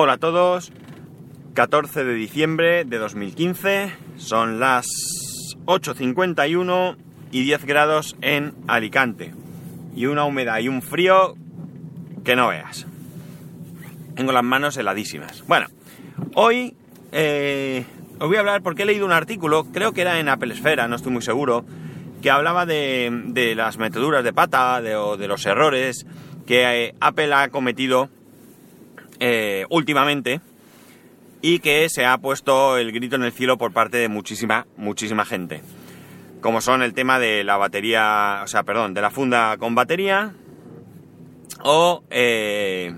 Hola a todos, 14 de diciembre de 2015, son las 8.51 y 10 grados en Alicante. Y una humedad y un frío que no veas. Tengo las manos heladísimas. Bueno, hoy eh, os voy a hablar porque he leído un artículo, creo que era en Apple Esfera, no estoy muy seguro, que hablaba de, las meteduras de pata de, o de los errores que eh, Apple ha cometido eh, últimamente y que se ha puesto el grito en el cielo por parte de muchísima, muchísima gente. Como son el tema de la batería, o sea, perdón, de la funda con batería o, eh,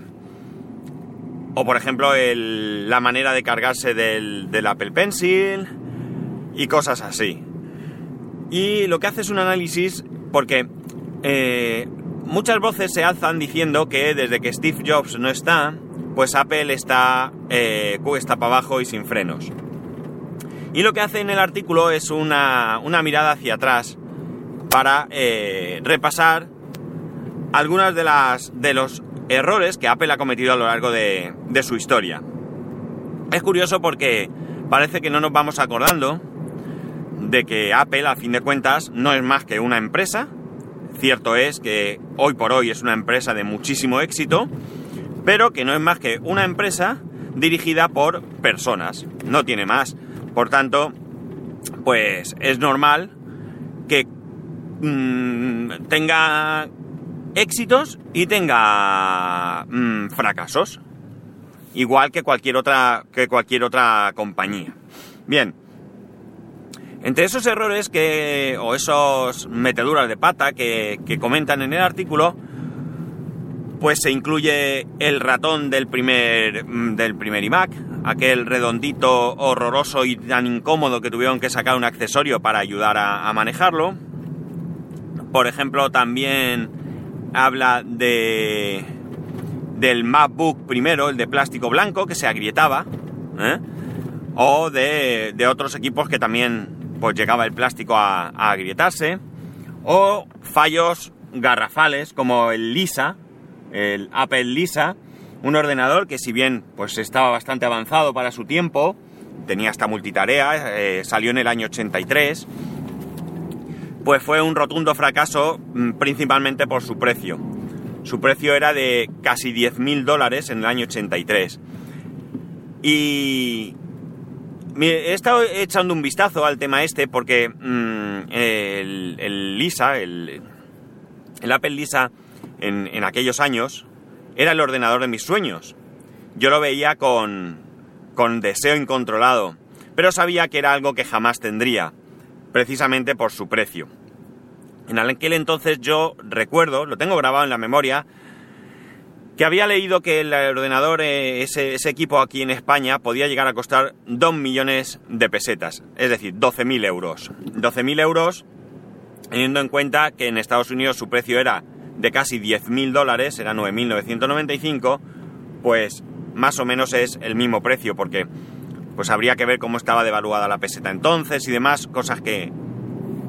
o por ejemplo, el, la manera de cargarse del, Apple Pencil y cosas así. Y lo que hace es un análisis porque eh, muchas voces se alzan diciendo que desde que Steve Jobs no está, pues Apple está eh, cuesta para abajo y sin frenos. Y lo que hace en el artículo es una, una mirada hacia atrás para eh, repasar algunas de, las, de los errores que Apple ha cometido a lo largo de, de su historia. Es curioso porque parece que no nos vamos acordando de que Apple, a fin de cuentas, no es más que una empresa. Cierto es que hoy por hoy es una empresa de muchísimo éxito, pero que no es más que una empresa dirigida por personas, no tiene más. Por tanto, pues es normal que mmm, tenga éxitos y tenga mmm, fracasos, igual que cualquier otra que cualquier otra compañía. Bien, entre esos errores que o esos meteduras de pata que, que comentan en el artículo, pues se incluye el ratón del primer, del primer iMac, aquel redondito horroroso y tan incómodo que tuvieron que sacar un accesorio para ayudar a, manejarlo. Por ejemplo, también habla de del MacBook primero, el de plástico blanco, que se agrietaba, ¿eh? o de, de, otros equipos que también pues llegaba el plástico a agrietarse, o fallos garrafales como el Lisa, el Apple Lisa, un ordenador que si bien pues estaba bastante avanzado para su tiempo, tenía hasta multitarea, eh, salió en el año 83, pues fue un rotundo fracaso mm, principalmente por su precio. Su precio era de casi 10.000 dólares en el año 83. Y he estado echando un vistazo al tema este porque mmm, el, el, Lisa, el, el Apple Lisa, en, aquellos años era el ordenador de mis sueños. Yo lo veía con, con deseo incontrolado, pero sabía que era algo que jamás tendría, precisamente por su precio. En aquel entonces yo recuerdo, lo tengo grabado en la memoria, que había leído que el ordenador, eh, ese, ese, equipo aquí en España, podía llegar a costar 2 millones de pesetas, es decir, 12.000 euros. 12.000 euros, teniendo en cuenta que en Estados Unidos su precio era de casi 10.000 dólares, era 9.995, pues más o menos es el mismo precio, porque pues habría que ver cómo estaba devaluada la peseta entonces y demás, cosas que,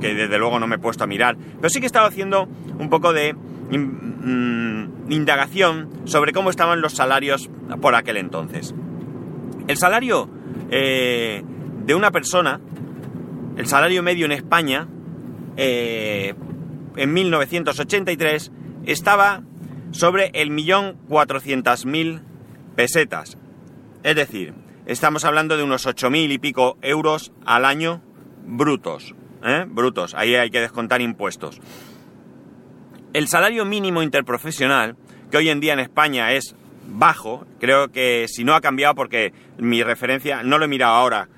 que desde luego no me he puesto a mirar. Pero sí que he estado haciendo un poco de mm, indagación sobre cómo estaban los salarios por aquel entonces. El salario eh, de una persona, el salario medio en España, eh, en 1983, estaba sobre el millón cuatrocientas mil pesetas. Es decir, estamos hablando de unos ocho mil y pico euros al año brutos. ¿eh? Brutos, ahí hay que descontar impuestos. El salario mínimo interprofesional, que hoy en día en España es bajo, creo que si no ha cambiado porque mi referencia, no lo he mirado ahora,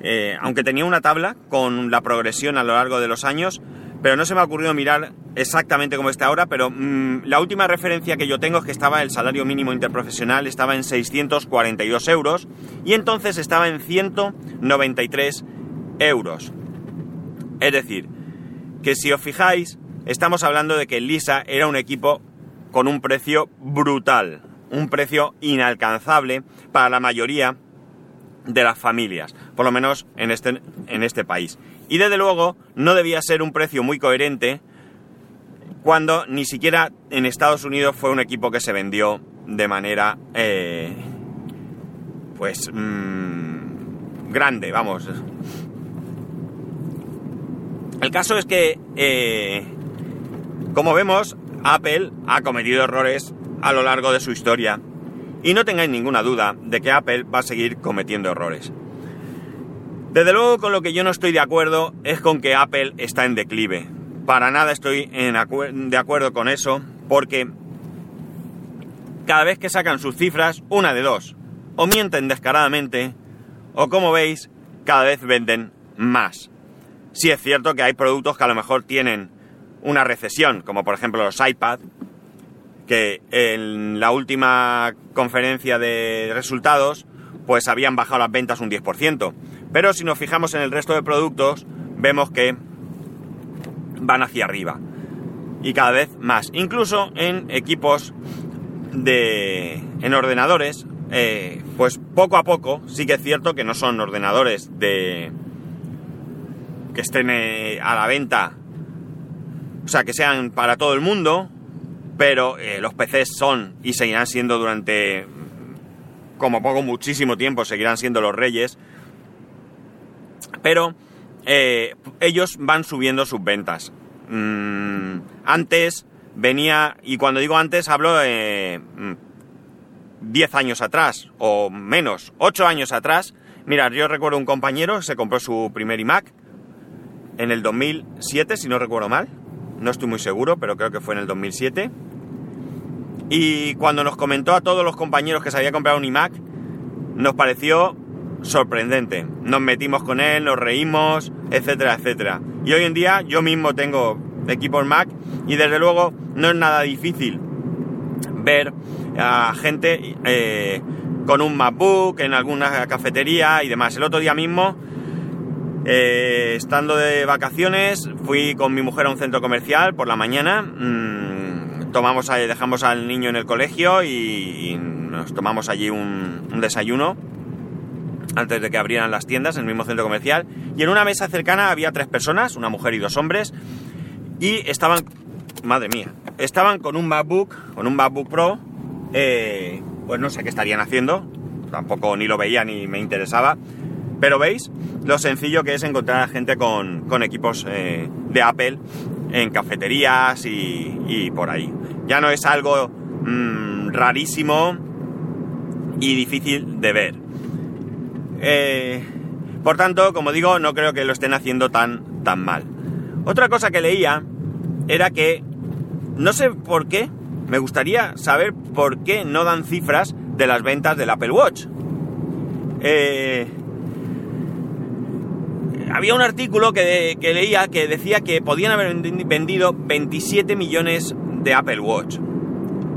eh, aunque tenía una tabla con la progresión a lo largo de los años, pero no se me ha ocurrido mirar exactamente cómo está ahora, pero mmm, la última referencia que yo tengo es que estaba el salario mínimo interprofesional, estaba en 642 euros y entonces estaba en 193 euros. Es decir, que si os fijáis, estamos hablando de que Lisa era un equipo con un precio brutal, un precio inalcanzable para la mayoría de las familias, por lo menos en este, en este país. Y desde luego no debía ser un precio muy coherente cuando ni siquiera en Estados Unidos fue un equipo que se vendió de manera eh, pues, mmm, grande, vamos. El caso es que, eh, como vemos, Apple ha cometido errores a lo largo de su historia. Y no tengáis ninguna duda de que Apple va a seguir cometiendo errores. Desde luego con lo que yo no estoy de acuerdo es con que Apple está en declive. Para nada estoy de acuerdo con eso porque cada vez que sacan sus cifras, una de dos, o mienten descaradamente o como veis, cada vez venden más. Sí es cierto que hay productos que a lo mejor tienen una recesión, como por ejemplo los iPad, que en la última conferencia de resultados pues habían bajado las ventas un 10%. Pero si nos fijamos en el resto de productos, vemos que van hacia arriba. Y cada vez más. Incluso en equipos de... en ordenadores, eh, pues poco a poco, sí que es cierto que no son ordenadores de... que estén eh, a la venta, o sea, que sean para todo el mundo, pero eh, los PCs son y seguirán siendo durante como poco muchísimo tiempo, seguirán siendo los reyes, pero eh, ellos van subiendo sus ventas. Mm, antes venía, y cuando digo antes hablo de 10 años atrás, o menos, 8 años atrás, mirad, yo recuerdo un compañero que se compró su primer iMac en el 2007, si no recuerdo mal, no estoy muy seguro, pero creo que fue en el 2007 y cuando nos comentó a todos los compañeros que se había comprado un iMac, nos pareció sorprendente. Nos metimos con él, nos reímos, etcétera, etcétera. Y hoy en día yo mismo tengo equipos Mac y desde luego no es nada difícil ver a gente eh, con un MacBook en alguna cafetería y demás. El otro día mismo, eh, estando de vacaciones, fui con mi mujer a un centro comercial por la mañana. Mm, tomamos dejamos al niño en el colegio y, nos tomamos allí un, desayuno antes de que abrieran las tiendas en el mismo centro comercial. Y en una mesa cercana había tres personas, una mujer y dos hombres, y estaban, madre mía, estaban con un MacBook, con un MacBook Pro, eh, pues no sé qué estarían haciendo, tampoco ni lo veía ni me interesaba, pero veis lo sencillo que es encontrar a gente con, equipos eh, de Apple en cafeterías y, por ahí. Ya no es algo mm, rarísimo y difícil de ver. Eh, por tanto, como digo, no creo que lo estén haciendo tan, tan mal. Otra cosa que leía era que, no sé por qué, me gustaría saber por qué no dan cifras de las ventas del Apple Watch. Eh, había un artículo que, leía que decía que podían haber vendido 27 millones de Apple Watch.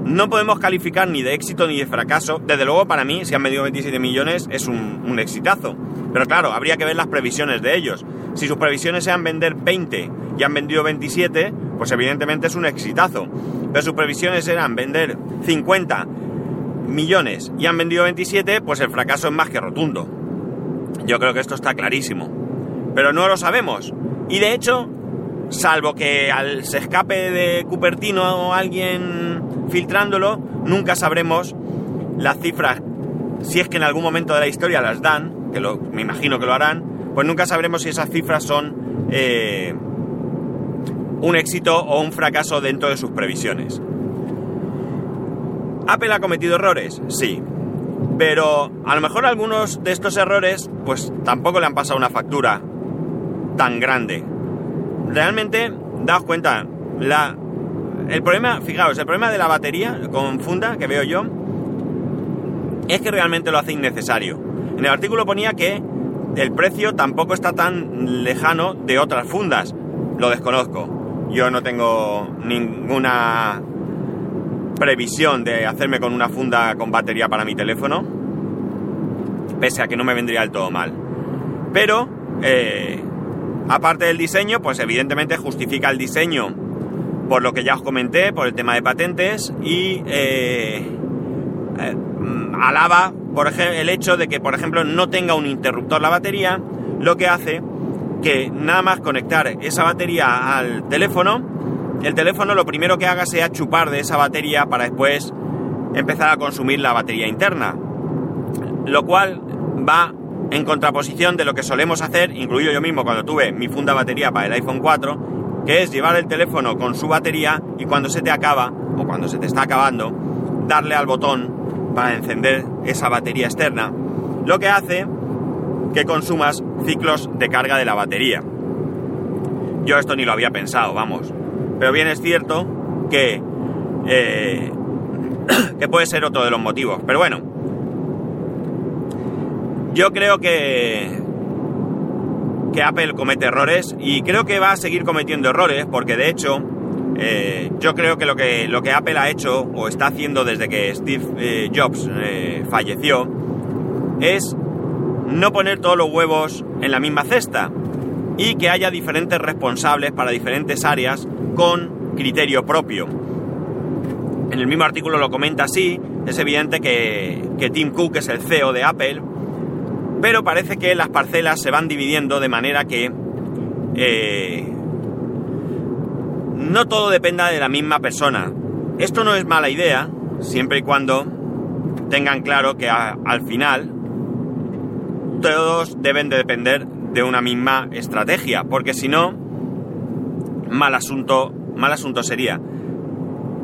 No podemos calificar ni de éxito ni de fracaso. Desde luego, para mí, si han vendido 27 millones, es un, exitazo. Pero claro, habría que ver las previsiones de ellos. Si sus previsiones sean vender 20 y han vendido 27, pues evidentemente es un exitazo. Pero sus previsiones eran vender 50 millones y han vendido 27, pues el fracaso es más que rotundo. Yo creo que esto está clarísimo pero no lo sabemos. Y de hecho, salvo que al se escape de Cupertino alguien filtrándolo, nunca sabremos las cifras, si es que en algún momento de la historia las dan, que lo, me imagino que lo harán, pues nunca sabremos si esas cifras son eh, un éxito o un fracaso dentro de sus previsiones. ¿Apple ha cometido errores? Sí. Pero a lo mejor algunos de estos errores pues tampoco le han pasado una factura tan grande. Realmente, daos cuenta, la, el problema, fijaos, el problema de la batería con funda que veo yo es que realmente lo hace innecesario. En el artículo ponía que el precio tampoco está tan lejano de otras fundas. Lo desconozco. Yo no tengo ninguna previsión de hacerme con una funda con batería para mi teléfono. Pese a que no me vendría del todo mal. Pero eh, Aparte del diseño, pues evidentemente justifica el diseño por lo que ya os comenté, por el tema de patentes y eh, eh, alaba por el hecho de que, por ejemplo, no tenga un interruptor la batería, lo que hace que nada más conectar esa batería al teléfono, el teléfono lo primero que haga sea chupar de esa batería para después empezar a consumir la batería interna. Lo cual va en contraposición de lo que solemos hacer, incluido yo mismo cuando tuve mi funda batería para el iPhone 4, que es llevar el teléfono con su batería y cuando se te acaba, o cuando se te está acabando, darle al botón para encender esa batería externa, lo que hace que consumas ciclos de carga de la batería. Yo esto ni lo había pensado, vamos. Pero bien es cierto que, eh, que puede ser otro de los motivos. Pero bueno, yo creo que, que Apple comete errores y creo que va a seguir cometiendo errores porque de hecho eh, yo creo que lo, que lo que Apple ha hecho o está haciendo desde que Steve eh, Jobs falleció es no poner todos los huevos en la misma cesta y que haya diferentes responsables para diferentes áreas con criterio propio. En el mismo artículo lo comenta así, es evidente que, Tim Cook es el CEO de Apple, pero parece que las parcelas se van dividiendo de manera que eh, no todo dependa de la misma persona. Esto no es mala idea, siempre y cuando tengan claro que al final todos deben de depender de una misma estrategia, porque si no, mal asunto, mal asunto sería.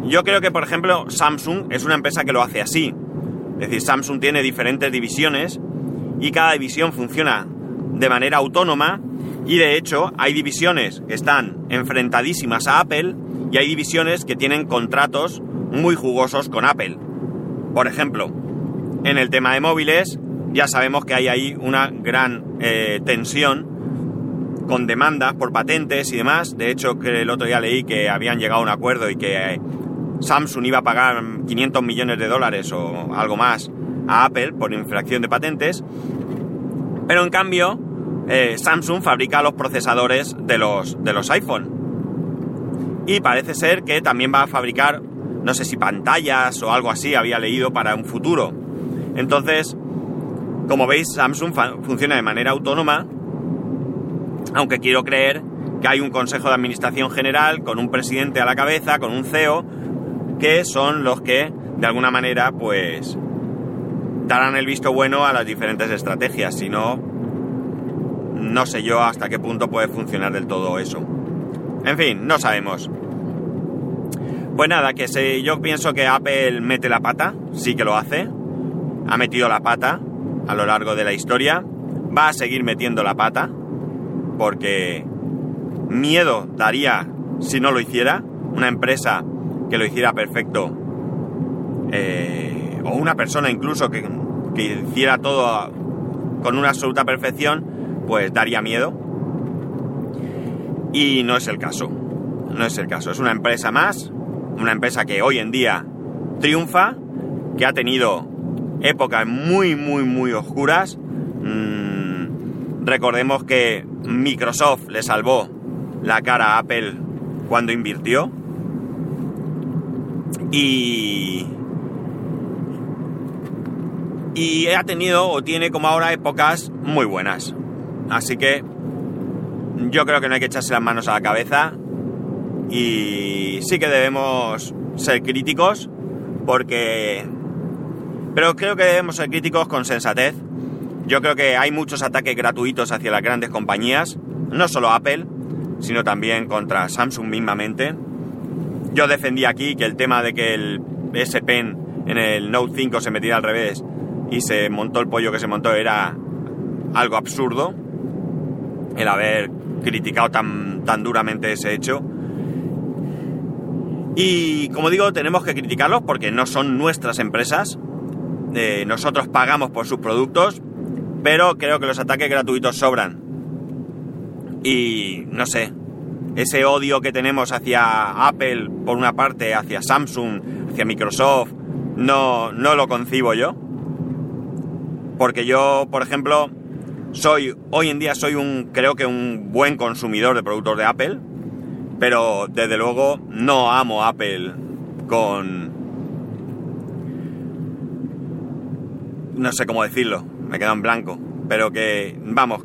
Yo creo que, por ejemplo, Samsung es una empresa que lo hace así. Es decir, Samsung tiene diferentes divisiones y cada división funciona de manera autónoma y de hecho hay divisiones que están enfrentadísimas a Apple y hay divisiones que tienen contratos muy jugosos con Apple. Por ejemplo, en el tema de móviles, ya sabemos que hay ahí una gran eh, tensión con demandas por patentes y demás. De hecho, el otro día leí que habían llegado a un acuerdo y que eh, Samsung iba a pagar 500 millones de dólares o algo más a Apple por infracción de patentes. Pero en cambio, eh, Samsung fabrica los procesadores de los, de los iPhone. Y parece ser que también va a fabricar, no sé si pantallas o algo así, había leído para un futuro. Entonces, como veis, Samsung funciona de manera autónoma, aunque quiero creer que hay un consejo de administración general con un presidente a la cabeza, con un CEO, que son los que, de alguna manera, pues darán el visto bueno a las diferentes estrategias. Si no, no sé yo hasta qué punto puede funcionar del todo eso. En fin, no sabemos. Pues nada, que sé, yo pienso que Apple mete la pata, sí que lo hace, ha metido la pata, a lo largo de la historia. Va a seguir metiendo la pata, porque miedo daría si no lo hiciera. Una empresa que lo hiciera perfecto, eh, o una persona incluso que, que hiciera todo con una absoluta perfección, pues daría miedo. Y no es el caso. No es el caso. Es una empresa más, una empresa que hoy en día triunfa, que ha tenido épocas muy, muy, muy oscuras. Mm, recordemos que Microsoft le salvó la cara a Apple cuando invirtió. Y. Y ha tenido o tiene como ahora épocas muy buenas. Así que yo creo que no hay que echarse las manos a la cabeza. Y sí que debemos ser críticos porque pero creo que debemos ser críticos con sensatez. Yo creo que hay muchos ataques gratuitos hacia las grandes compañías, no solo Apple, sino también contra Samsung mismamente. Yo defendí aquí que el tema de que el S Pen en el Note 5 se metiera al revés y se montó el pollo que se montó era algo absurdo. El haber criticado tan, tan duramente ese hecho. Y como digo, tenemos que criticarlos porque no son nuestras empresas, nosotros pagamos por sus productos, pero creo que los ataques gratuitos sobran. Y no sé, ese odio que tenemos hacia Apple por una parte, hacia Samsung, hacia Microsoft, no, no lo concibo yo. Porque yo, por ejemplo, soy, hoy en día soy un, creo que un buen consumidor de productos de Apple, pero desde luego no amo Apple con, no sé cómo decirlo, me quedo en blanco, pero que, vamos,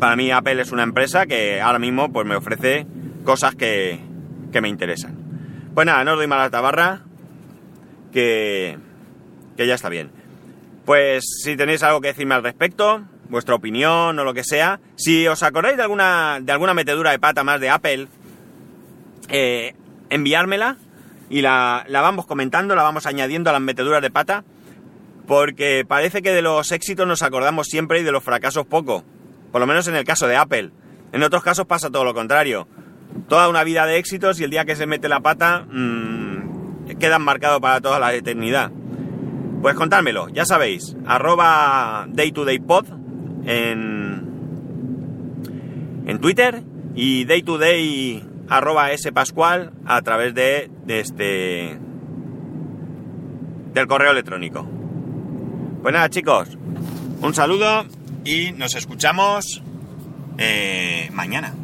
para mí Apple es una empresa que ahora mismo pues me ofrece cosas que, que me interesan. Pues nada, no os doy mala tabarra, que, que ya está bien. Pues si tenéis algo que decirme al respecto, vuestra opinión o lo que sea, si os acordáis de alguna, de alguna metedura de pata más de Apple, eh, enviármela y la, la vamos comentando, la vamos añadiendo a las meteduras de pata, porque parece que de los éxitos nos acordamos siempre y de los fracasos poco, por lo menos en el caso de Apple. En otros casos pasa todo lo contrario. Toda una vida de éxitos y el día que se mete la pata mmm, quedan marcados para toda la eternidad. Pues contármelo, ya sabéis, arroba daytodaypod en, en Twitter y daytoday arroba spascual a través de, de este del correo electrónico. Pues nada chicos, un saludo y nos escuchamos eh, mañana.